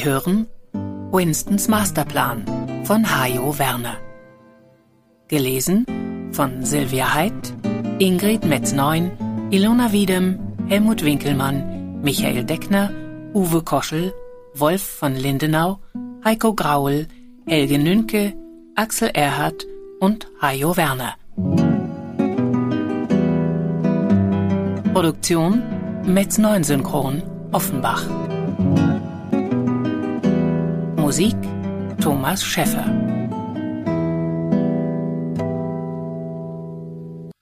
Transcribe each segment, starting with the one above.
Sie hören Winstons Masterplan von Hajo Werner. Gelesen von Silvia Heidt, Ingrid Metz-Neun, Ilona Wiedem, Helmut Winkelmann, Michael Deckner, Uwe Koschel, Wolf von Lindenau, Heiko Graul, Helge Nünke, Axel Erhardt und Hajo Werner. Produktion Metz 9 Synchron Offenbach. Musik Thomas Schäffer.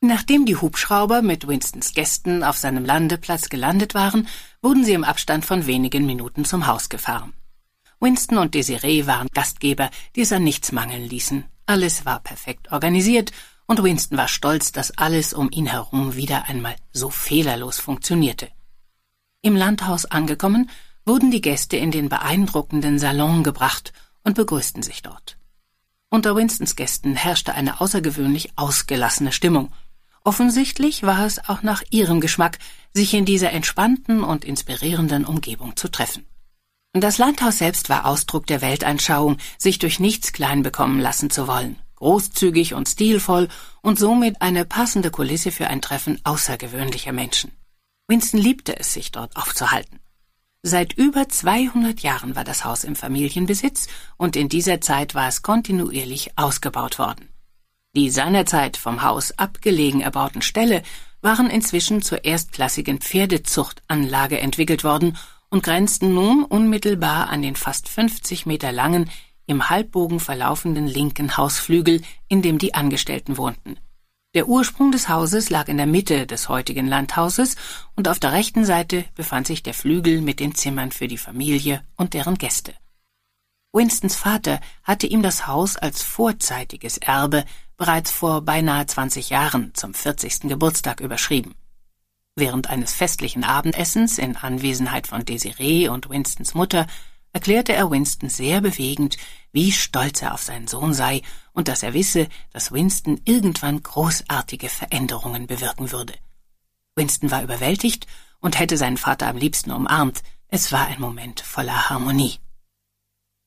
Nachdem die Hubschrauber mit Winstons Gästen auf seinem Landeplatz gelandet waren, wurden sie im Abstand von wenigen Minuten zum Haus gefahren. Winston und Desiree waren Gastgeber, die es an nichts mangeln ließen. Alles war perfekt organisiert und Winston war stolz, dass alles um ihn herum wieder einmal so fehlerlos funktionierte. Im Landhaus angekommen, wurden die Gäste in den beeindruckenden Salon gebracht und begrüßten sich dort. Unter Winstons Gästen herrschte eine außergewöhnlich ausgelassene Stimmung. Offensichtlich war es auch nach ihrem Geschmack, sich in dieser entspannten und inspirierenden Umgebung zu treffen. Das Landhaus selbst war Ausdruck der Weltanschauung, sich durch nichts klein bekommen lassen zu wollen großzügig und stilvoll und somit eine passende Kulisse für ein Treffen außergewöhnlicher Menschen. Winston liebte es, sich dort aufzuhalten. Seit über 200 Jahren war das Haus im Familienbesitz und in dieser Zeit war es kontinuierlich ausgebaut worden. Die seinerzeit vom Haus abgelegen erbauten Ställe waren inzwischen zur erstklassigen Pferdezuchtanlage entwickelt worden und grenzten nun unmittelbar an den fast 50 Meter langen, im Halbbogen verlaufenden linken Hausflügel, in dem die Angestellten wohnten. Der Ursprung des Hauses lag in der Mitte des heutigen Landhauses und auf der rechten Seite befand sich der Flügel mit den Zimmern für die Familie und deren Gäste. Winstons Vater hatte ihm das Haus als vorzeitiges Erbe bereits vor beinahe 20 Jahren zum 40. Geburtstag überschrieben. Während eines festlichen Abendessens in Anwesenheit von Desiree und Winstons Mutter erklärte er Winston sehr bewegend, wie stolz er auf seinen Sohn sei und dass er wisse, dass Winston irgendwann großartige Veränderungen bewirken würde. Winston war überwältigt und hätte seinen Vater am liebsten umarmt. Es war ein Moment voller Harmonie.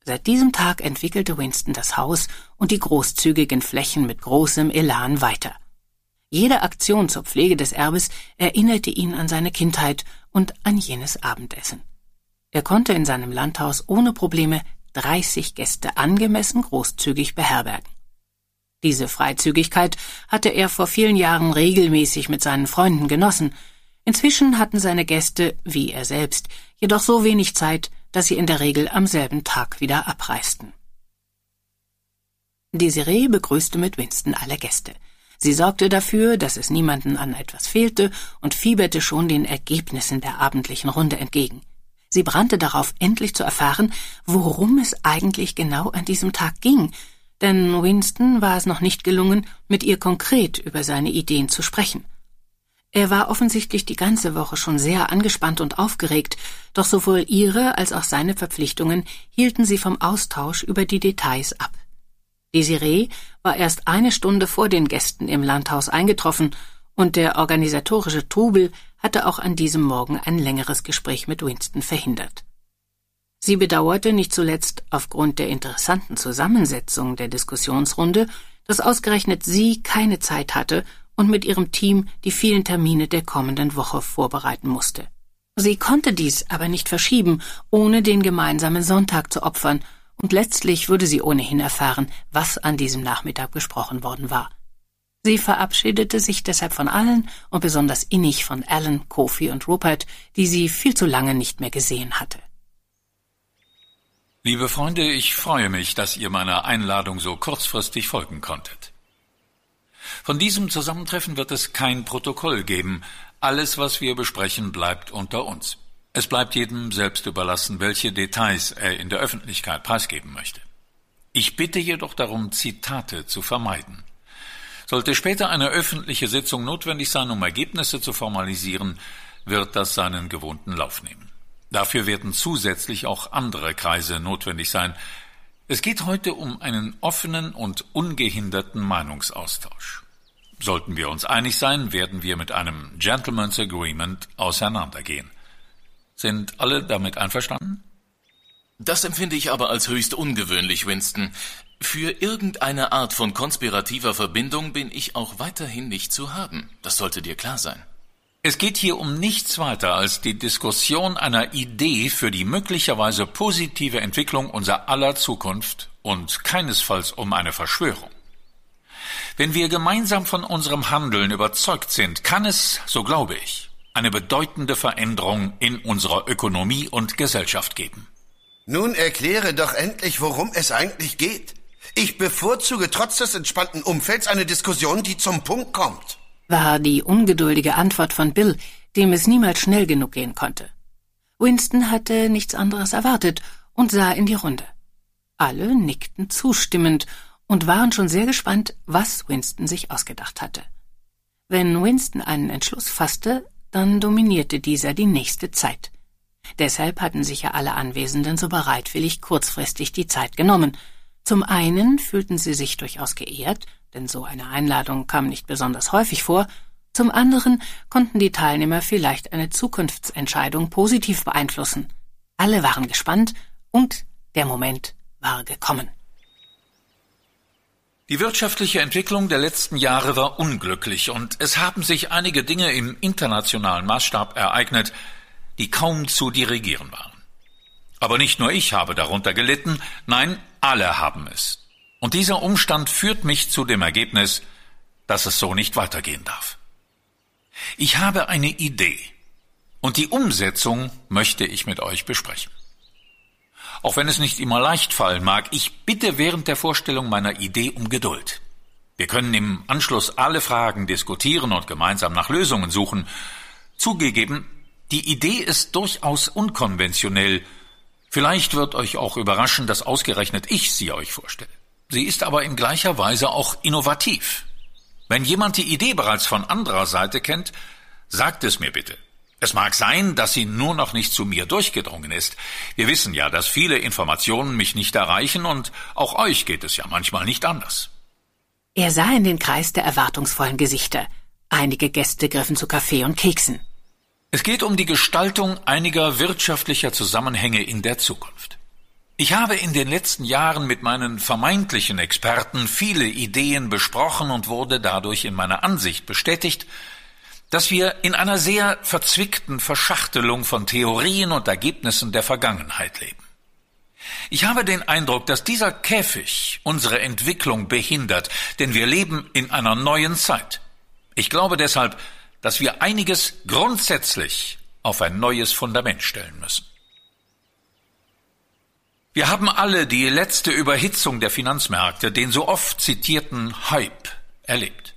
Seit diesem Tag entwickelte Winston das Haus und die großzügigen Flächen mit großem Elan weiter. Jede Aktion zur Pflege des Erbes erinnerte ihn an seine Kindheit und an jenes Abendessen. Er konnte in seinem Landhaus ohne Probleme 30 Gäste angemessen großzügig beherbergen. Diese Freizügigkeit hatte er vor vielen Jahren regelmäßig mit seinen Freunden genossen. Inzwischen hatten seine Gäste, wie er selbst, jedoch so wenig Zeit, dass sie in der Regel am selben Tag wieder abreisten. Desiree begrüßte mit Winston alle Gäste. Sie sorgte dafür, dass es niemanden an etwas fehlte und fieberte schon den Ergebnissen der abendlichen Runde entgegen. Sie brannte darauf, endlich zu erfahren, worum es eigentlich genau an diesem Tag ging, denn Winston war es noch nicht gelungen, mit ihr konkret über seine Ideen zu sprechen. Er war offensichtlich die ganze Woche schon sehr angespannt und aufgeregt, doch sowohl ihre als auch seine Verpflichtungen hielten sie vom Austausch über die Details ab. Desiree war erst eine Stunde vor den Gästen im Landhaus eingetroffen, und der organisatorische Trubel hatte auch an diesem Morgen ein längeres Gespräch mit Winston verhindert. Sie bedauerte nicht zuletzt aufgrund der interessanten Zusammensetzung der Diskussionsrunde, dass ausgerechnet sie keine Zeit hatte und mit ihrem Team die vielen Termine der kommenden Woche vorbereiten musste. Sie konnte dies aber nicht verschieben, ohne den gemeinsamen Sonntag zu opfern, und letztlich würde sie ohnehin erfahren, was an diesem Nachmittag besprochen worden war. Sie verabschiedete sich deshalb von allen und besonders innig von Alan, Kofi und Rupert, die sie viel zu lange nicht mehr gesehen hatte. Liebe Freunde, ich freue mich, dass ihr meiner Einladung so kurzfristig folgen konntet. Von diesem Zusammentreffen wird es kein Protokoll geben. Alles, was wir besprechen, bleibt unter uns. Es bleibt jedem selbst überlassen, welche Details er in der Öffentlichkeit preisgeben möchte. Ich bitte jedoch darum, Zitate zu vermeiden. Sollte später eine öffentliche Sitzung notwendig sein, um Ergebnisse zu formalisieren, wird das seinen gewohnten Lauf nehmen. Dafür werden zusätzlich auch andere Kreise notwendig sein. Es geht heute um einen offenen und ungehinderten Meinungsaustausch. Sollten wir uns einig sein, werden wir mit einem Gentleman's Agreement auseinandergehen. Sind alle damit einverstanden? Das empfinde ich aber als höchst ungewöhnlich, Winston. Für irgendeine Art von konspirativer Verbindung bin ich auch weiterhin nicht zu haben. Das sollte dir klar sein. Es geht hier um nichts weiter als die Diskussion einer Idee für die möglicherweise positive Entwicklung unserer aller Zukunft und keinesfalls um eine Verschwörung. Wenn wir gemeinsam von unserem Handeln überzeugt sind, kann es, so glaube ich, eine bedeutende Veränderung in unserer Ökonomie und Gesellschaft geben. Nun erkläre doch endlich, worum es eigentlich geht. Ich bevorzuge trotz des entspannten Umfelds eine Diskussion, die zum Punkt kommt war die ungeduldige Antwort von Bill, dem es niemals schnell genug gehen konnte. Winston hatte nichts anderes erwartet und sah in die Runde. Alle nickten zustimmend und waren schon sehr gespannt, was Winston sich ausgedacht hatte. Wenn Winston einen Entschluss fasste, dann dominierte dieser die nächste Zeit. Deshalb hatten sich ja alle Anwesenden so bereitwillig kurzfristig die Zeit genommen. Zum einen fühlten sie sich durchaus geehrt, denn so eine Einladung kam nicht besonders häufig vor, zum anderen konnten die Teilnehmer vielleicht eine Zukunftsentscheidung positiv beeinflussen. Alle waren gespannt und der Moment war gekommen. Die wirtschaftliche Entwicklung der letzten Jahre war unglücklich und es haben sich einige Dinge im internationalen Maßstab ereignet, die kaum zu dirigieren waren. Aber nicht nur ich habe darunter gelitten, nein, alle haben es. Und dieser Umstand führt mich zu dem Ergebnis, dass es so nicht weitergehen darf. Ich habe eine Idee und die Umsetzung möchte ich mit euch besprechen. Auch wenn es nicht immer leicht fallen mag, ich bitte während der Vorstellung meiner Idee um Geduld. Wir können im Anschluss alle Fragen diskutieren und gemeinsam nach Lösungen suchen. Zugegeben, die Idee ist durchaus unkonventionell. Vielleicht wird euch auch überraschen, dass ausgerechnet ich sie euch vorstelle. Sie ist aber in gleicher Weise auch innovativ. Wenn jemand die Idee bereits von anderer Seite kennt, sagt es mir bitte. Es mag sein, dass sie nur noch nicht zu mir durchgedrungen ist. Wir wissen ja, dass viele Informationen mich nicht erreichen und auch euch geht es ja manchmal nicht anders. Er sah in den Kreis der erwartungsvollen Gesichter. Einige Gäste griffen zu Kaffee und Keksen. Es geht um die Gestaltung einiger wirtschaftlicher Zusammenhänge in der Zukunft. Ich habe in den letzten Jahren mit meinen vermeintlichen Experten viele Ideen besprochen und wurde dadurch in meiner Ansicht bestätigt, dass wir in einer sehr verzwickten Verschachtelung von Theorien und Ergebnissen der Vergangenheit leben. Ich habe den Eindruck, dass dieser Käfig unsere Entwicklung behindert, denn wir leben in einer neuen Zeit. Ich glaube deshalb, dass wir einiges grundsätzlich auf ein neues Fundament stellen müssen. Wir haben alle die letzte Überhitzung der Finanzmärkte, den so oft zitierten Hype, erlebt.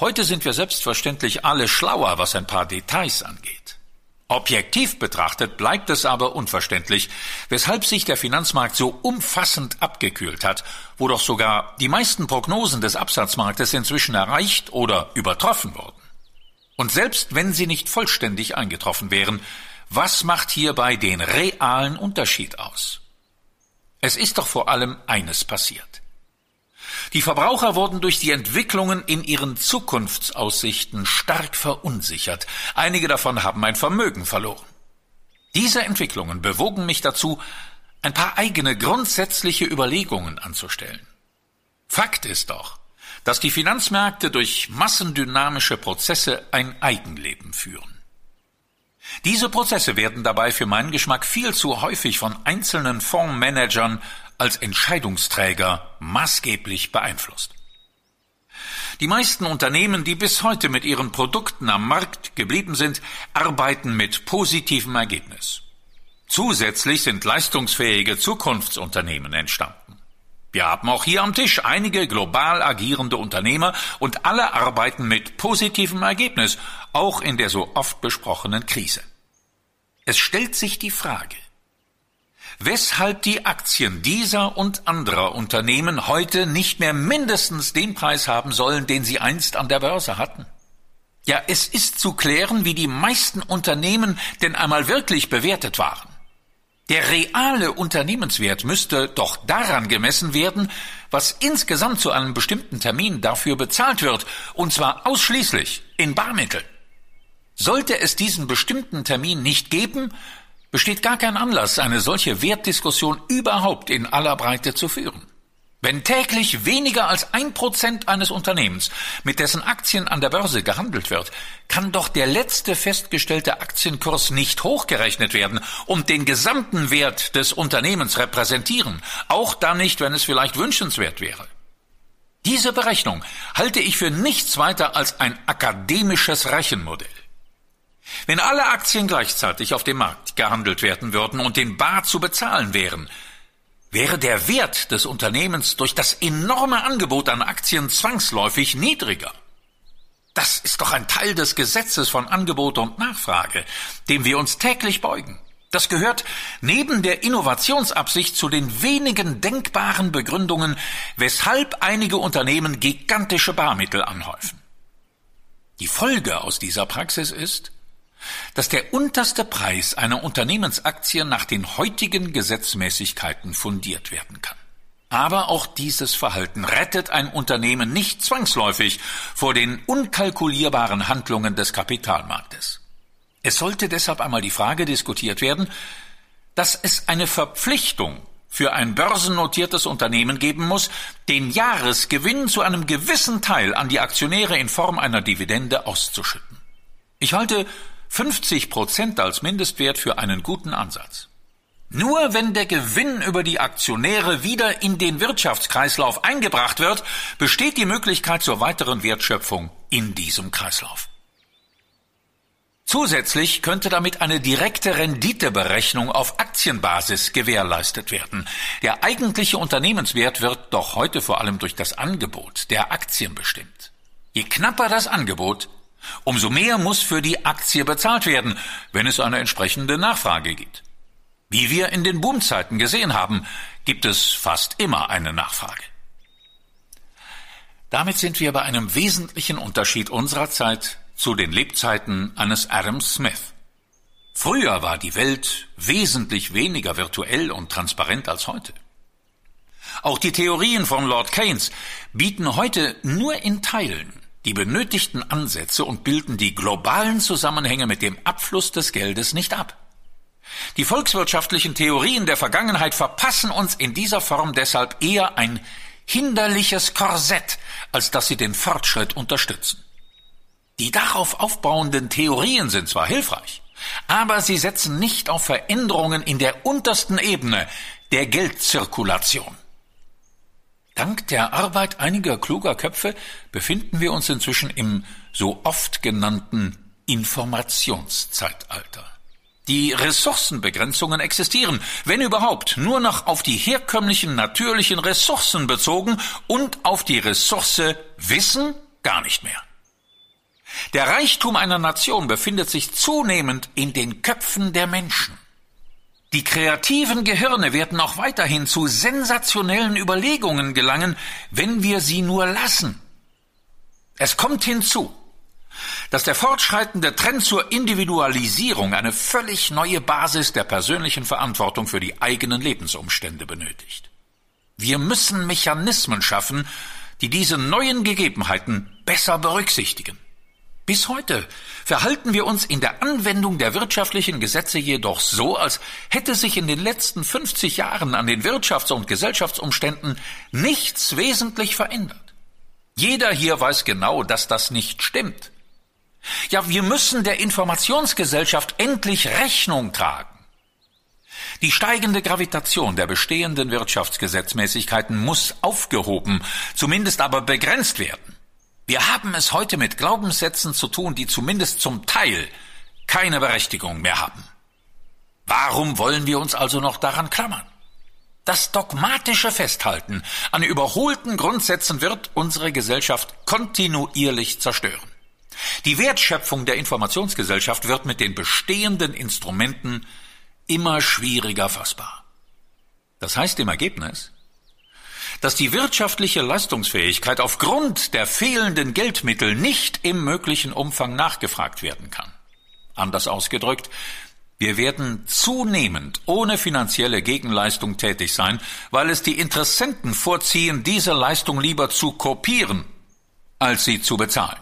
Heute sind wir selbstverständlich alle schlauer, was ein paar Details angeht. Objektiv betrachtet bleibt es aber unverständlich, weshalb sich der Finanzmarkt so umfassend abgekühlt hat, wo doch sogar die meisten Prognosen des Absatzmarktes inzwischen erreicht oder übertroffen wurden. Und selbst wenn sie nicht vollständig eingetroffen wären, was macht hierbei den realen Unterschied aus? Es ist doch vor allem eines passiert. Die Verbraucher wurden durch die Entwicklungen in ihren Zukunftsaussichten stark verunsichert. Einige davon haben ein Vermögen verloren. Diese Entwicklungen bewogen mich dazu, ein paar eigene grundsätzliche Überlegungen anzustellen. Fakt ist doch, dass die Finanzmärkte durch massendynamische Prozesse ein Eigenleben führen. Diese Prozesse werden dabei für meinen Geschmack viel zu häufig von einzelnen Fondsmanagern als Entscheidungsträger maßgeblich beeinflusst. Die meisten Unternehmen, die bis heute mit ihren Produkten am Markt geblieben sind, arbeiten mit positivem Ergebnis. Zusätzlich sind leistungsfähige Zukunftsunternehmen entstanden. Wir haben auch hier am Tisch einige global agierende Unternehmer und alle arbeiten mit positivem Ergebnis, auch in der so oft besprochenen Krise. Es stellt sich die Frage, weshalb die Aktien dieser und anderer Unternehmen heute nicht mehr mindestens den Preis haben sollen, den sie einst an der Börse hatten. Ja, es ist zu klären, wie die meisten Unternehmen denn einmal wirklich bewertet waren. Der reale Unternehmenswert müsste doch daran gemessen werden, was insgesamt zu einem bestimmten Termin dafür bezahlt wird, und zwar ausschließlich in Barmitteln. Sollte es diesen bestimmten Termin nicht geben, besteht gar kein Anlass, eine solche Wertdiskussion überhaupt in aller Breite zu führen. Wenn täglich weniger als ein Prozent eines Unternehmens, mit dessen Aktien an der Börse gehandelt wird, kann doch der letzte festgestellte Aktienkurs nicht hochgerechnet werden und den gesamten Wert des Unternehmens repräsentieren, auch dann nicht, wenn es vielleicht wünschenswert wäre. Diese Berechnung halte ich für nichts weiter als ein akademisches Rechenmodell. Wenn alle Aktien gleichzeitig auf dem Markt gehandelt werden würden und in Bar zu bezahlen wären, wäre der Wert des Unternehmens durch das enorme Angebot an Aktien zwangsläufig niedriger. Das ist doch ein Teil des Gesetzes von Angebot und Nachfrage, dem wir uns täglich beugen. Das gehört neben der Innovationsabsicht zu den wenigen denkbaren Begründungen, weshalb einige Unternehmen gigantische Barmittel anhäufen. Die Folge aus dieser Praxis ist, dass der unterste Preis einer Unternehmensaktie nach den heutigen Gesetzmäßigkeiten fundiert werden kann. Aber auch dieses Verhalten rettet ein Unternehmen nicht zwangsläufig vor den unkalkulierbaren Handlungen des Kapitalmarktes. Es sollte deshalb einmal die Frage diskutiert werden, dass es eine Verpflichtung für ein börsennotiertes Unternehmen geben muss, den Jahresgewinn zu einem gewissen Teil an die Aktionäre in Form einer Dividende auszuschütten. Ich halte 50 Prozent als Mindestwert für einen guten Ansatz. Nur wenn der Gewinn über die Aktionäre wieder in den Wirtschaftskreislauf eingebracht wird, besteht die Möglichkeit zur weiteren Wertschöpfung in diesem Kreislauf. Zusätzlich könnte damit eine direkte Renditeberechnung auf Aktienbasis gewährleistet werden. Der eigentliche Unternehmenswert wird doch heute vor allem durch das Angebot der Aktien bestimmt. Je knapper das Angebot, Umso mehr muss für die Aktie bezahlt werden, wenn es eine entsprechende Nachfrage gibt. Wie wir in den Boomzeiten gesehen haben, gibt es fast immer eine Nachfrage. Damit sind wir bei einem wesentlichen Unterschied unserer Zeit zu den Lebzeiten eines Adam Smith. Früher war die Welt wesentlich weniger virtuell und transparent als heute. Auch die Theorien von Lord Keynes bieten heute nur in Teilen die benötigten Ansätze und bilden die globalen Zusammenhänge mit dem Abfluss des Geldes nicht ab. Die volkswirtschaftlichen Theorien der Vergangenheit verpassen uns in dieser Form deshalb eher ein hinderliches Korsett, als dass sie den Fortschritt unterstützen. Die darauf aufbauenden Theorien sind zwar hilfreich, aber sie setzen nicht auf Veränderungen in der untersten Ebene der Geldzirkulation. Dank der Arbeit einiger kluger Köpfe befinden wir uns inzwischen im so oft genannten Informationszeitalter. Die Ressourcenbegrenzungen existieren, wenn überhaupt, nur noch auf die herkömmlichen natürlichen Ressourcen bezogen und auf die Ressource Wissen gar nicht mehr. Der Reichtum einer Nation befindet sich zunehmend in den Köpfen der Menschen. Die kreativen Gehirne werden auch weiterhin zu sensationellen Überlegungen gelangen, wenn wir sie nur lassen. Es kommt hinzu, dass der fortschreitende Trend zur Individualisierung eine völlig neue Basis der persönlichen Verantwortung für die eigenen Lebensumstände benötigt. Wir müssen Mechanismen schaffen, die diese neuen Gegebenheiten besser berücksichtigen. Bis heute verhalten wir uns in der Anwendung der wirtschaftlichen Gesetze jedoch so, als hätte sich in den letzten 50 Jahren an den Wirtschafts- und Gesellschaftsumständen nichts wesentlich verändert. Jeder hier weiß genau, dass das nicht stimmt. Ja, wir müssen der Informationsgesellschaft endlich Rechnung tragen. Die steigende Gravitation der bestehenden Wirtschaftsgesetzmäßigkeiten muss aufgehoben, zumindest aber begrenzt werden. Wir haben es heute mit Glaubenssätzen zu tun, die zumindest zum Teil keine Berechtigung mehr haben. Warum wollen wir uns also noch daran klammern? Das dogmatische Festhalten an überholten Grundsätzen wird unsere Gesellschaft kontinuierlich zerstören. Die Wertschöpfung der Informationsgesellschaft wird mit den bestehenden Instrumenten immer schwieriger fassbar. Das heißt im Ergebnis, dass die wirtschaftliche Leistungsfähigkeit aufgrund der fehlenden Geldmittel nicht im möglichen Umfang nachgefragt werden kann. Anders ausgedrückt, wir werden zunehmend ohne finanzielle Gegenleistung tätig sein, weil es die Interessenten vorziehen, diese Leistung lieber zu kopieren, als sie zu bezahlen.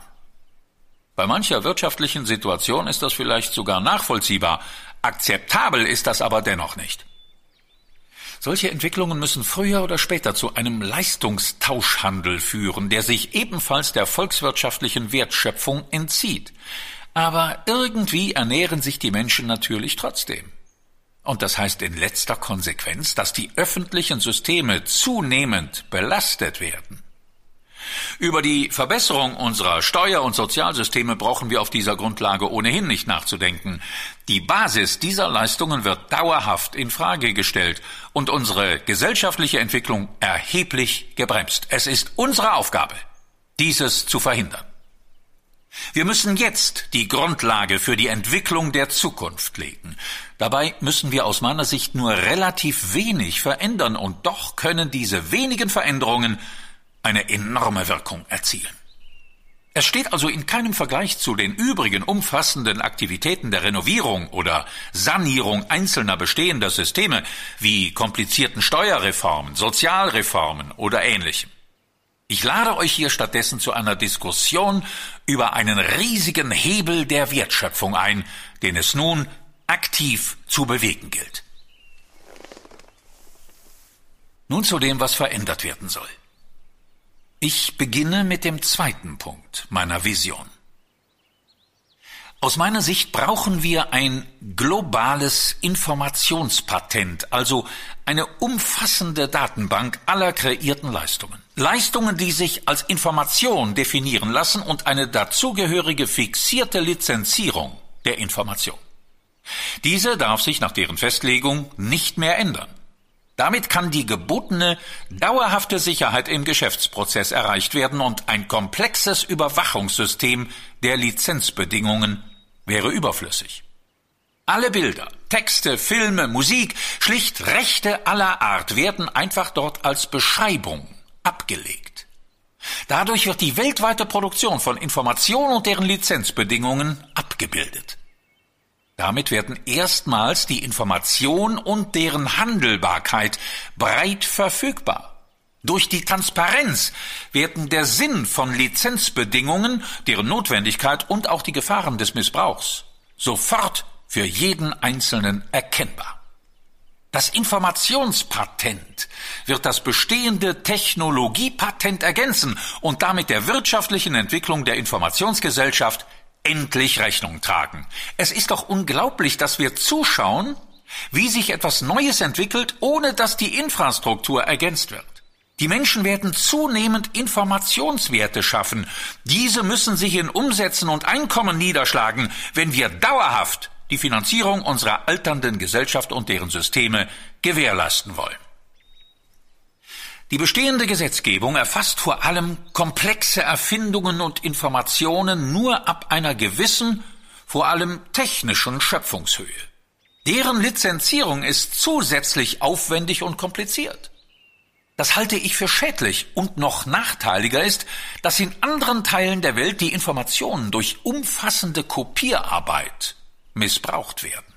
Bei mancher wirtschaftlichen Situation ist das vielleicht sogar nachvollziehbar, akzeptabel ist das aber dennoch nicht. Solche Entwicklungen müssen früher oder später zu einem Leistungstauschhandel führen, der sich ebenfalls der volkswirtschaftlichen Wertschöpfung entzieht. Aber irgendwie ernähren sich die Menschen natürlich trotzdem. Und das heißt in letzter Konsequenz, dass die öffentlichen Systeme zunehmend belastet werden. Über die Verbesserung unserer Steuer- und Sozialsysteme brauchen wir auf dieser Grundlage ohnehin nicht nachzudenken. Die Basis dieser Leistungen wird dauerhaft in Frage gestellt und unsere gesellschaftliche Entwicklung erheblich gebremst. Es ist unsere Aufgabe, dieses zu verhindern. Wir müssen jetzt die Grundlage für die Entwicklung der Zukunft legen. Dabei müssen wir aus meiner Sicht nur relativ wenig verändern, und doch können diese wenigen Veränderungen eine enorme Wirkung erzielen. Es steht also in keinem Vergleich zu den übrigen umfassenden Aktivitäten der Renovierung oder Sanierung einzelner bestehender Systeme wie komplizierten Steuerreformen, Sozialreformen oder ähnlichem. Ich lade euch hier stattdessen zu einer Diskussion über einen riesigen Hebel der Wertschöpfung ein, den es nun aktiv zu bewegen gilt. Nun zu dem, was verändert werden soll. Ich beginne mit dem zweiten Punkt meiner Vision. Aus meiner Sicht brauchen wir ein globales Informationspatent, also eine umfassende Datenbank aller kreierten Leistungen. Leistungen, die sich als Information definieren lassen und eine dazugehörige fixierte Lizenzierung der Information. Diese darf sich nach deren Festlegung nicht mehr ändern. Damit kann die gebotene dauerhafte Sicherheit im Geschäftsprozess erreicht werden und ein komplexes Überwachungssystem der Lizenzbedingungen wäre überflüssig. Alle Bilder, Texte, Filme, Musik, schlicht Rechte aller Art werden einfach dort als Beschreibung abgelegt. Dadurch wird die weltweite Produktion von Informationen und deren Lizenzbedingungen abgebildet. Damit werden erstmals die Information und deren Handelbarkeit breit verfügbar. Durch die Transparenz werden der Sinn von Lizenzbedingungen, deren Notwendigkeit und auch die Gefahren des Missbrauchs sofort für jeden Einzelnen erkennbar. Das Informationspatent wird das bestehende Technologiepatent ergänzen und damit der wirtschaftlichen Entwicklung der Informationsgesellschaft endlich Rechnung tragen. Es ist doch unglaublich, dass wir zuschauen, wie sich etwas Neues entwickelt, ohne dass die Infrastruktur ergänzt wird. Die Menschen werden zunehmend Informationswerte schaffen. Diese müssen sich in Umsätzen und Einkommen niederschlagen, wenn wir dauerhaft die Finanzierung unserer alternden Gesellschaft und deren Systeme gewährleisten wollen. Die bestehende Gesetzgebung erfasst vor allem komplexe Erfindungen und Informationen nur ab einer gewissen, vor allem technischen Schöpfungshöhe. Deren Lizenzierung ist zusätzlich aufwendig und kompliziert. Das halte ich für schädlich und noch nachteiliger ist, dass in anderen Teilen der Welt die Informationen durch umfassende Kopierarbeit missbraucht werden.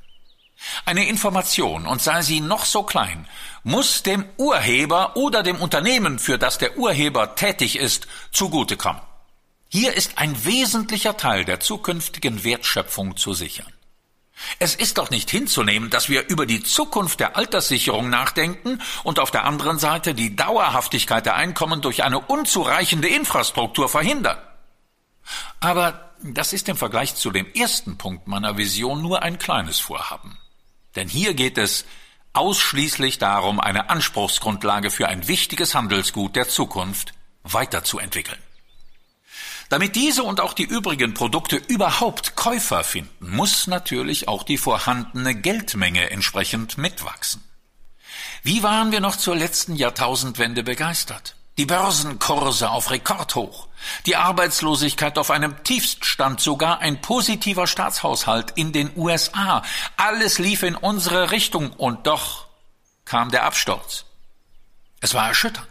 Eine Information, und sei sie noch so klein, muss dem Urheber oder dem Unternehmen, für das der Urheber tätig ist, zugutekommen. Hier ist ein wesentlicher Teil der zukünftigen Wertschöpfung zu sichern. Es ist doch nicht hinzunehmen, dass wir über die Zukunft der Alterssicherung nachdenken und auf der anderen Seite die Dauerhaftigkeit der Einkommen durch eine unzureichende Infrastruktur verhindern. Aber das ist im Vergleich zu dem ersten Punkt meiner Vision nur ein kleines Vorhaben. Denn hier geht es ausschließlich darum, eine Anspruchsgrundlage für ein wichtiges Handelsgut der Zukunft weiterzuentwickeln. Damit diese und auch die übrigen Produkte überhaupt Käufer finden, muss natürlich auch die vorhandene Geldmenge entsprechend mitwachsen. Wie waren wir noch zur letzten Jahrtausendwende begeistert? Die Börsenkurse auf Rekordhoch, die Arbeitslosigkeit auf einem Tiefststand, sogar ein positiver Staatshaushalt in den USA. Alles lief in unsere Richtung und doch kam der Absturz. Es war erschütternd.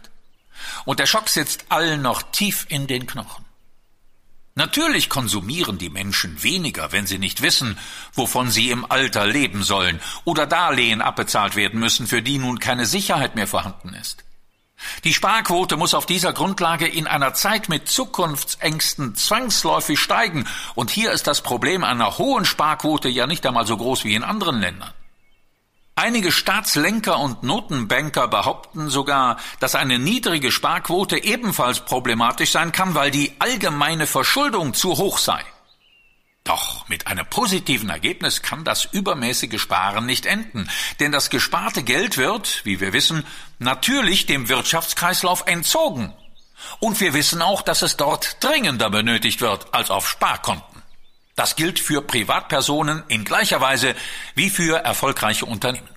Und der Schock sitzt allen noch tief in den Knochen. Natürlich konsumieren die Menschen weniger, wenn sie nicht wissen, wovon sie im Alter leben sollen oder Darlehen abbezahlt werden müssen, für die nun keine Sicherheit mehr vorhanden ist. Die Sparquote muss auf dieser Grundlage in einer Zeit mit Zukunftsängsten zwangsläufig steigen, und hier ist das Problem einer hohen Sparquote ja nicht einmal so groß wie in anderen Ländern. Einige Staatslenker und Notenbanker behaupten sogar, dass eine niedrige Sparquote ebenfalls problematisch sein kann, weil die allgemeine Verschuldung zu hoch sei. Doch mit einem positiven Ergebnis kann das übermäßige Sparen nicht enden, denn das gesparte Geld wird, wie wir wissen, natürlich dem Wirtschaftskreislauf entzogen. Und wir wissen auch, dass es dort dringender benötigt wird als auf Sparkonten. Das gilt für Privatpersonen in gleicher Weise wie für erfolgreiche Unternehmen.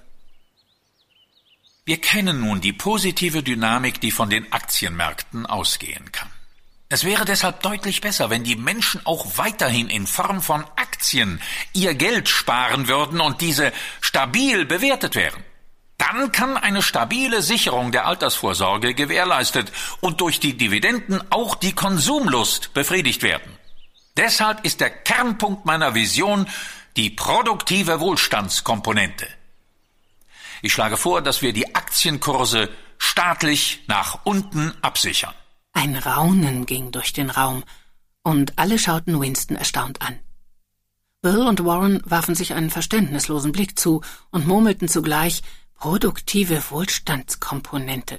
Wir kennen nun die positive Dynamik, die von den Aktienmärkten ausgehen kann. Es wäre deshalb deutlich besser, wenn die Menschen auch weiterhin in Form von Aktien ihr Geld sparen würden und diese stabil bewertet wären. Dann kann eine stabile Sicherung der Altersvorsorge gewährleistet und durch die Dividenden auch die Konsumlust befriedigt werden. Deshalb ist der Kernpunkt meiner Vision die produktive Wohlstandskomponente. Ich schlage vor, dass wir die Aktienkurse staatlich nach unten absichern. Ein Raunen ging durch den Raum, und alle schauten Winston erstaunt an. Bill und Warren warfen sich einen verständnislosen Blick zu und murmelten zugleich produktive Wohlstandskomponente.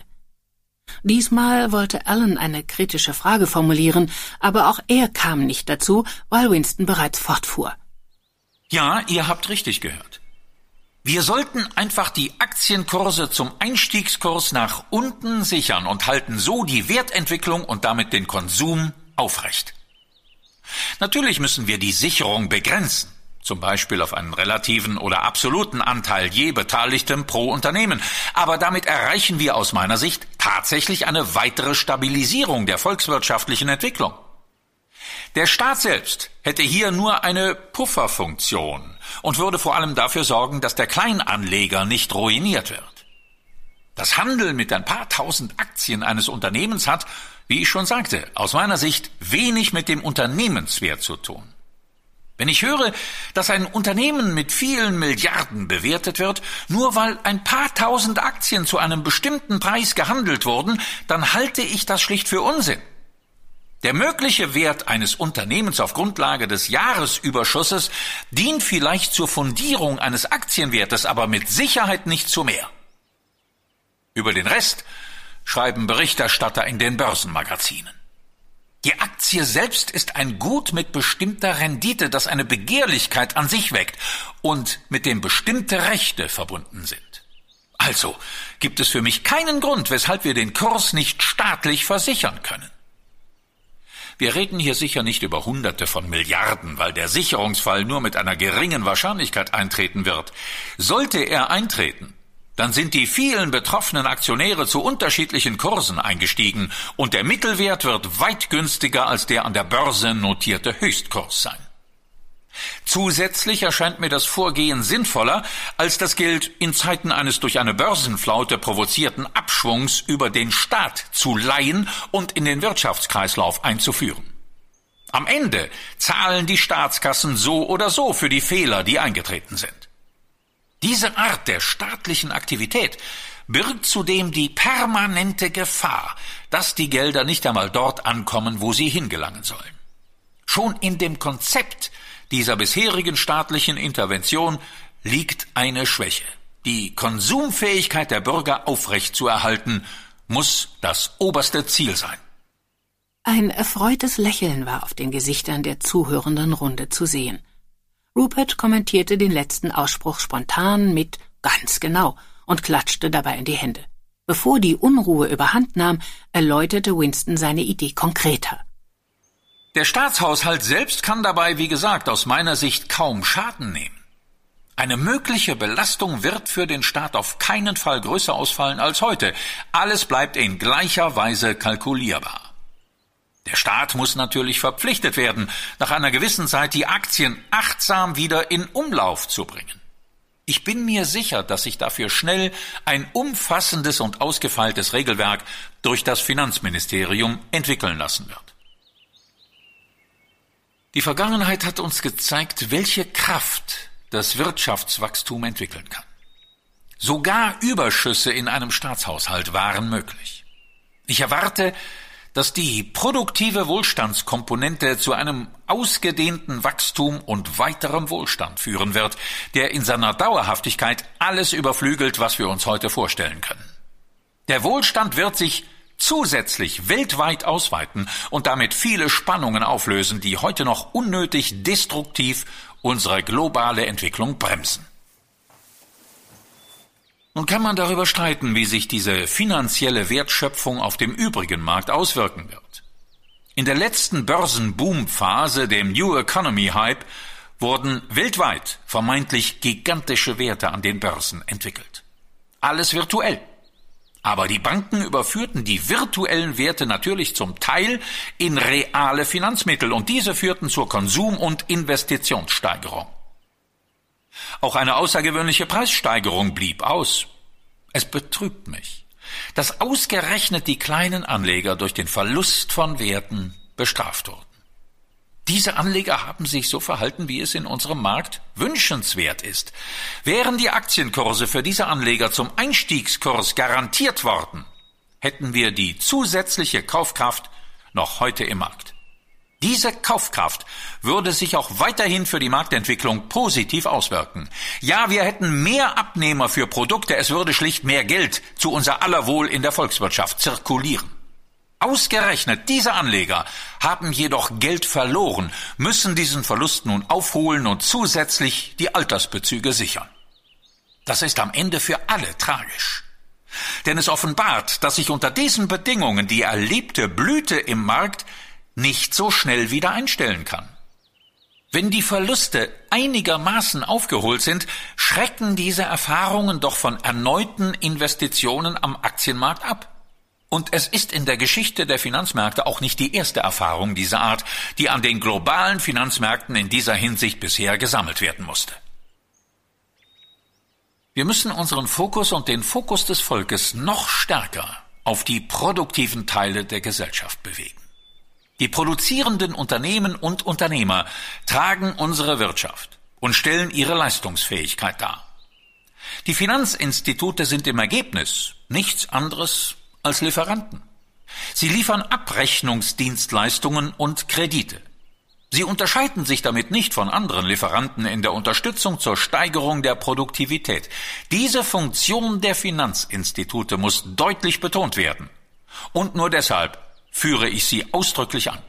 Diesmal wollte Alan eine kritische Frage formulieren, aber auch er kam nicht dazu, weil Winston bereits fortfuhr. Ja, ihr habt richtig gehört. Wir sollten einfach die Aktienkurse zum Einstiegskurs nach unten sichern und halten so die Wertentwicklung und damit den Konsum aufrecht. Natürlich müssen wir die Sicherung begrenzen, zum Beispiel auf einen relativen oder absoluten Anteil je Beteiligtem pro Unternehmen, aber damit erreichen wir aus meiner Sicht tatsächlich eine weitere Stabilisierung der volkswirtschaftlichen Entwicklung. Der Staat selbst hätte hier nur eine Pufferfunktion und würde vor allem dafür sorgen, dass der Kleinanleger nicht ruiniert wird. Das Handeln mit ein paar tausend Aktien eines Unternehmens hat, wie ich schon sagte, aus meiner Sicht wenig mit dem Unternehmenswert zu tun. Wenn ich höre, dass ein Unternehmen mit vielen Milliarden bewertet wird, nur weil ein paar tausend Aktien zu einem bestimmten Preis gehandelt wurden, dann halte ich das schlicht für Unsinn. Der mögliche Wert eines Unternehmens auf Grundlage des Jahresüberschusses dient vielleicht zur Fundierung eines Aktienwertes, aber mit Sicherheit nicht zu mehr. Über den Rest schreiben Berichterstatter in den Börsenmagazinen. Die Aktie selbst ist ein Gut mit bestimmter Rendite, das eine Begehrlichkeit an sich weckt und mit dem bestimmte Rechte verbunden sind. Also gibt es für mich keinen Grund, weshalb wir den Kurs nicht staatlich versichern können. Wir reden hier sicher nicht über Hunderte von Milliarden, weil der Sicherungsfall nur mit einer geringen Wahrscheinlichkeit eintreten wird. Sollte er eintreten, dann sind die vielen betroffenen Aktionäre zu unterschiedlichen Kursen eingestiegen und der Mittelwert wird weit günstiger als der an der Börse notierte Höchstkurs sein. Zusätzlich erscheint mir das Vorgehen sinnvoller, als das Geld in Zeiten eines durch eine Börsenflaute provozierten Abschwungs über den Staat zu leihen und in den Wirtschaftskreislauf einzuführen. Am Ende zahlen die Staatskassen so oder so für die Fehler, die eingetreten sind. Diese Art der staatlichen Aktivität birgt zudem die permanente Gefahr, dass die Gelder nicht einmal dort ankommen, wo sie hingelangen sollen. Schon in dem Konzept dieser bisherigen staatlichen Intervention liegt eine Schwäche. Die Konsumfähigkeit der Bürger aufrechtzuerhalten, muss das oberste Ziel sein. Ein erfreutes Lächeln war auf den Gesichtern der zuhörenden Runde zu sehen. Rupert kommentierte den letzten Ausspruch spontan mit ganz genau und klatschte dabei in die Hände. Bevor die Unruhe überhand nahm, erläuterte Winston seine Idee konkreter. Der Staatshaushalt selbst kann dabei, wie gesagt, aus meiner Sicht kaum Schaden nehmen. Eine mögliche Belastung wird für den Staat auf keinen Fall größer ausfallen als heute. Alles bleibt in gleicher Weise kalkulierbar. Der Staat muss natürlich verpflichtet werden, nach einer gewissen Zeit die Aktien achtsam wieder in Umlauf zu bringen. Ich bin mir sicher, dass sich dafür schnell ein umfassendes und ausgefeiltes Regelwerk durch das Finanzministerium entwickeln lassen wird. Die Vergangenheit hat uns gezeigt, welche Kraft das Wirtschaftswachstum entwickeln kann. Sogar Überschüsse in einem Staatshaushalt waren möglich. Ich erwarte, dass die produktive Wohlstandskomponente zu einem ausgedehnten Wachstum und weiterem Wohlstand führen wird, der in seiner Dauerhaftigkeit alles überflügelt, was wir uns heute vorstellen können. Der Wohlstand wird sich zusätzlich weltweit ausweiten und damit viele Spannungen auflösen, die heute noch unnötig destruktiv unsere globale Entwicklung bremsen. Nun kann man darüber streiten, wie sich diese finanzielle Wertschöpfung auf dem übrigen Markt auswirken wird. In der letzten Börsenboomphase, dem New Economy Hype, wurden weltweit vermeintlich gigantische Werte an den Börsen entwickelt. Alles virtuell. Aber die Banken überführten die virtuellen Werte natürlich zum Teil in reale Finanzmittel und diese führten zur Konsum- und Investitionssteigerung. Auch eine außergewöhnliche Preissteigerung blieb aus. Es betrübt mich, dass ausgerechnet die kleinen Anleger durch den Verlust von Werten bestraft wurden. Diese Anleger haben sich so verhalten, wie es in unserem Markt wünschenswert ist. Wären die Aktienkurse für diese Anleger zum Einstiegskurs garantiert worden, hätten wir die zusätzliche Kaufkraft noch heute im Markt. Diese Kaufkraft würde sich auch weiterhin für die Marktentwicklung positiv auswirken. Ja, wir hätten mehr Abnehmer für Produkte, es würde schlicht mehr Geld zu unser aller Wohl in der Volkswirtschaft zirkulieren. Ausgerechnet diese Anleger haben jedoch Geld verloren, müssen diesen Verlust nun aufholen und zusätzlich die Altersbezüge sichern. Das ist am Ende für alle tragisch. Denn es offenbart, dass sich unter diesen Bedingungen die erlebte Blüte im Markt nicht so schnell wieder einstellen kann. Wenn die Verluste einigermaßen aufgeholt sind, schrecken diese Erfahrungen doch von erneuten Investitionen am Aktienmarkt ab. Und es ist in der Geschichte der Finanzmärkte auch nicht die erste Erfahrung dieser Art, die an den globalen Finanzmärkten in dieser Hinsicht bisher gesammelt werden musste. Wir müssen unseren Fokus und den Fokus des Volkes noch stärker auf die produktiven Teile der Gesellschaft bewegen. Die produzierenden Unternehmen und Unternehmer tragen unsere Wirtschaft und stellen ihre Leistungsfähigkeit dar. Die Finanzinstitute sind im Ergebnis nichts anderes als Lieferanten. Sie liefern Abrechnungsdienstleistungen und Kredite. Sie unterscheiden sich damit nicht von anderen Lieferanten in der Unterstützung zur Steigerung der Produktivität. Diese Funktion der Finanzinstitute muss deutlich betont werden. Und nur deshalb führe ich sie ausdrücklich an.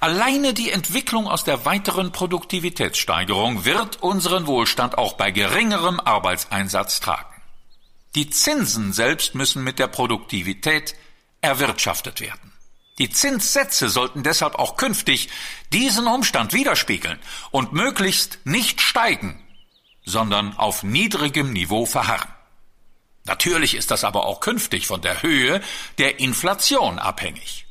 Alleine die Entwicklung aus der weiteren Produktivitätssteigerung wird unseren Wohlstand auch bei geringerem Arbeitseinsatz tragen. Die Zinsen selbst müssen mit der Produktivität erwirtschaftet werden. Die Zinssätze sollten deshalb auch künftig diesen Umstand widerspiegeln und möglichst nicht steigen, sondern auf niedrigem Niveau verharren. Natürlich ist das aber auch künftig von der Höhe der Inflation abhängig.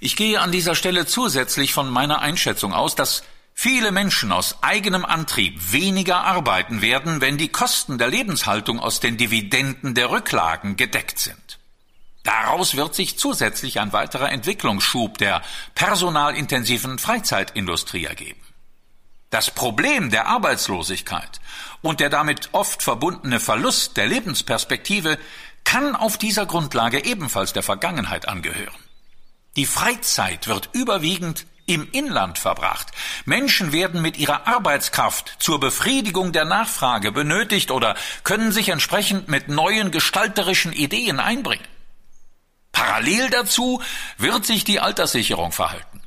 Ich gehe an dieser Stelle zusätzlich von meiner Einschätzung aus, dass viele Menschen aus eigenem Antrieb weniger arbeiten werden, wenn die Kosten der Lebenshaltung aus den Dividenden der Rücklagen gedeckt sind. Daraus wird sich zusätzlich ein weiterer Entwicklungsschub der personalintensiven Freizeitindustrie ergeben. Das Problem der Arbeitslosigkeit und der damit oft verbundene Verlust der Lebensperspektive kann auf dieser Grundlage ebenfalls der Vergangenheit angehören. Die Freizeit wird überwiegend im Inland verbracht. Menschen werden mit ihrer Arbeitskraft zur Befriedigung der Nachfrage benötigt oder können sich entsprechend mit neuen gestalterischen Ideen einbringen. Parallel dazu wird sich die Alterssicherung verhalten.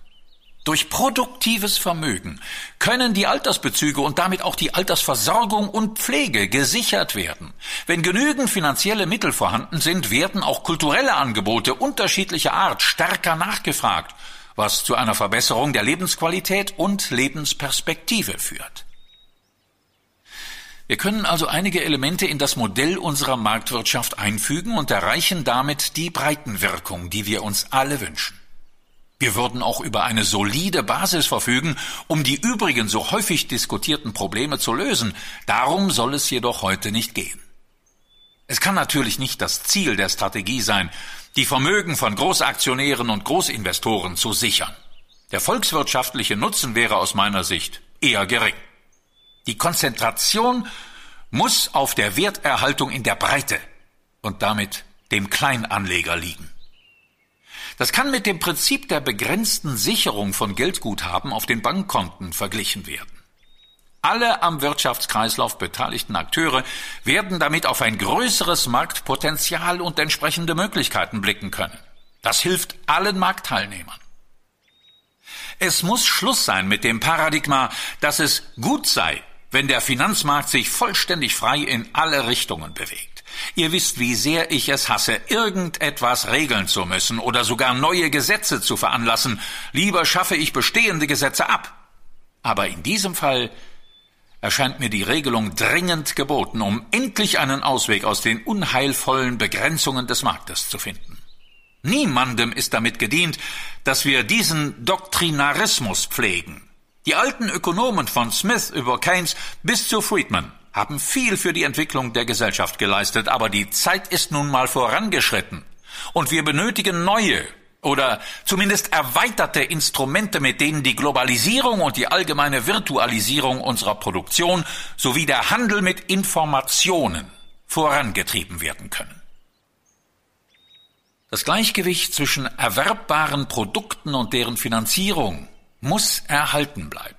Durch produktives Vermögen können die Altersbezüge und damit auch die Altersversorgung und Pflege gesichert werden. Wenn genügend finanzielle Mittel vorhanden sind, werden auch kulturelle Angebote unterschiedlicher Art stärker nachgefragt, was zu einer Verbesserung der Lebensqualität und Lebensperspektive führt. Wir können also einige Elemente in das Modell unserer Marktwirtschaft einfügen und erreichen damit die Breitenwirkung, die wir uns alle wünschen. Wir würden auch über eine solide Basis verfügen, um die übrigen so häufig diskutierten Probleme zu lösen. Darum soll es jedoch heute nicht gehen. Es kann natürlich nicht das Ziel der Strategie sein, die Vermögen von Großaktionären und Großinvestoren zu sichern. Der volkswirtschaftliche Nutzen wäre aus meiner Sicht eher gering. Die Konzentration muss auf der Werterhaltung in der Breite und damit dem Kleinanleger liegen. Das kann mit dem Prinzip der begrenzten Sicherung von Geldguthaben auf den Bankkonten verglichen werden. Alle am Wirtschaftskreislauf beteiligten Akteure werden damit auf ein größeres Marktpotenzial und entsprechende Möglichkeiten blicken können. Das hilft allen Marktteilnehmern. Es muss Schluss sein mit dem Paradigma, dass es gut sei, wenn der Finanzmarkt sich vollständig frei in alle Richtungen bewegt. Ihr wisst, wie sehr ich es hasse, irgendetwas regeln zu müssen oder sogar neue Gesetze zu veranlassen. Lieber schaffe ich bestehende Gesetze ab. Aber in diesem Fall erscheint mir die Regelung dringend geboten, um endlich einen Ausweg aus den unheilvollen Begrenzungen des Marktes zu finden. Niemandem ist damit gedient, dass wir diesen Doktrinarismus pflegen. Die alten Ökonomen von Smith über Keynes bis zu Friedman haben viel für die Entwicklung der Gesellschaft geleistet, aber die Zeit ist nun mal vorangeschritten. Und wir benötigen neue, oder zumindest erweiterte Instrumente, mit denen die Globalisierung und die allgemeine Virtualisierung unserer Produktion sowie der Handel mit Informationen vorangetrieben werden können. Das Gleichgewicht zwischen erwerbbaren Produkten und deren Finanzierung muss erhalten bleiben.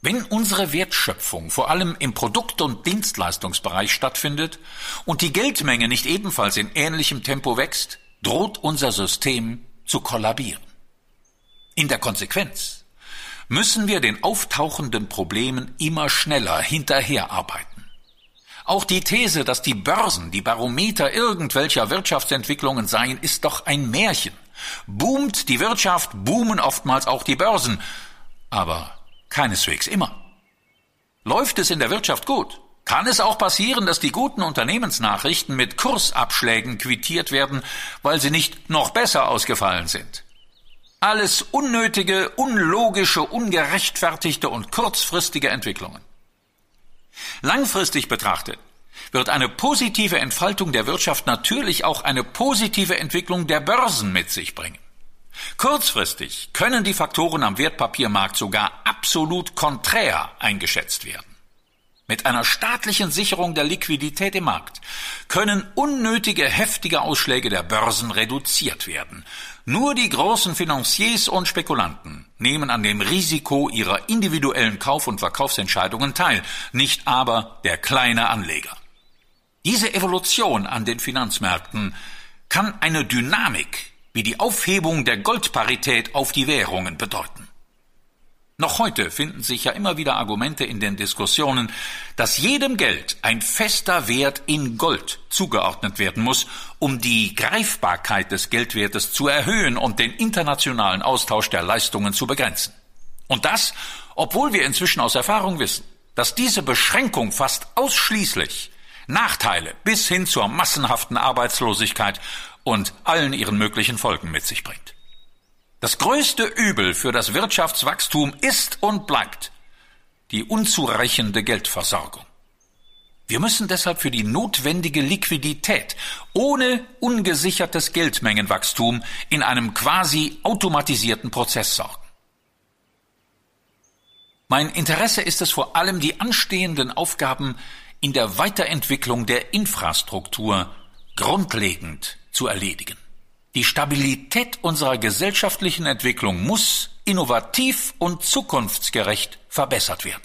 Wenn unsere Wertschöpfung vor allem im Produkt- und Dienstleistungsbereich stattfindet und die Geldmenge nicht ebenfalls in ähnlichem Tempo wächst, droht unser System zu kollabieren. In der Konsequenz müssen wir den auftauchenden Problemen immer schneller hinterherarbeiten. Auch die These, dass die Börsen die Barometer irgendwelcher Wirtschaftsentwicklungen seien, ist doch ein Märchen. Boomt die Wirtschaft, boomen oftmals auch die Börsen, aber keineswegs immer. Läuft es in der Wirtschaft gut, kann es auch passieren, dass die guten Unternehmensnachrichten mit Kursabschlägen quittiert werden, weil sie nicht noch besser ausgefallen sind. Alles unnötige, unlogische, ungerechtfertigte und kurzfristige Entwicklungen. Langfristig betrachtet wird eine positive Entfaltung der Wirtschaft natürlich auch eine positive Entwicklung der Börsen mit sich bringen. Kurzfristig können die Faktoren am Wertpapiermarkt sogar absolut konträr eingeschätzt werden. Mit einer staatlichen Sicherung der Liquidität im Markt können unnötige heftige Ausschläge der Börsen reduziert werden. Nur die großen Financiers und Spekulanten nehmen an dem Risiko ihrer individuellen Kauf- und Verkaufsentscheidungen teil, nicht aber der kleine Anleger. Diese Evolution an den Finanzmärkten kann eine Dynamik wie die Aufhebung der Goldparität auf die Währungen bedeuten. Noch heute finden sich ja immer wieder Argumente in den Diskussionen, dass jedem Geld ein fester Wert in Gold zugeordnet werden muss, um die Greifbarkeit des Geldwertes zu erhöhen und den internationalen Austausch der Leistungen zu begrenzen. Und das, obwohl wir inzwischen aus Erfahrung wissen, dass diese Beschränkung fast ausschließlich Nachteile bis hin zur massenhaften Arbeitslosigkeit und allen ihren möglichen Folgen mit sich bringt. Das größte Übel für das Wirtschaftswachstum ist und bleibt die unzureichende Geldversorgung. Wir müssen deshalb für die notwendige Liquidität ohne ungesichertes Geldmengenwachstum in einem quasi automatisierten Prozess sorgen. Mein Interesse ist es vor allem, die anstehenden Aufgaben in der Weiterentwicklung der Infrastruktur grundlegend zu erledigen. Die Stabilität unserer gesellschaftlichen Entwicklung muss innovativ und zukunftsgerecht verbessert werden.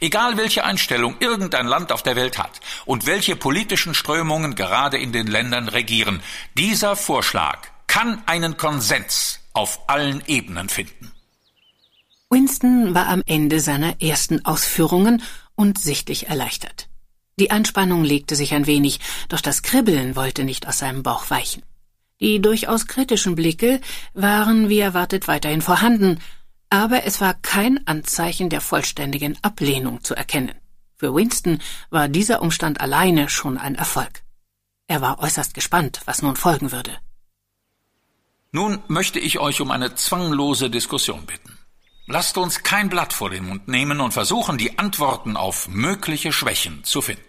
Egal welche Einstellung irgendein Land auf der Welt hat und welche politischen Strömungen gerade in den Ländern regieren, dieser Vorschlag kann einen Konsens auf allen Ebenen finden. Winston war am Ende seiner ersten Ausführungen und sichtlich erleichtert. Die Anspannung legte sich ein wenig, doch das Kribbeln wollte nicht aus seinem Bauch weichen. Die durchaus kritischen Blicke waren wie erwartet weiterhin vorhanden, aber es war kein Anzeichen der vollständigen Ablehnung zu erkennen. Für Winston war dieser Umstand alleine schon ein Erfolg. Er war äußerst gespannt, was nun folgen würde. Nun möchte ich euch um eine zwanglose Diskussion bitten. Lasst uns kein Blatt vor den Mund nehmen und versuchen, die Antworten auf mögliche Schwächen zu finden.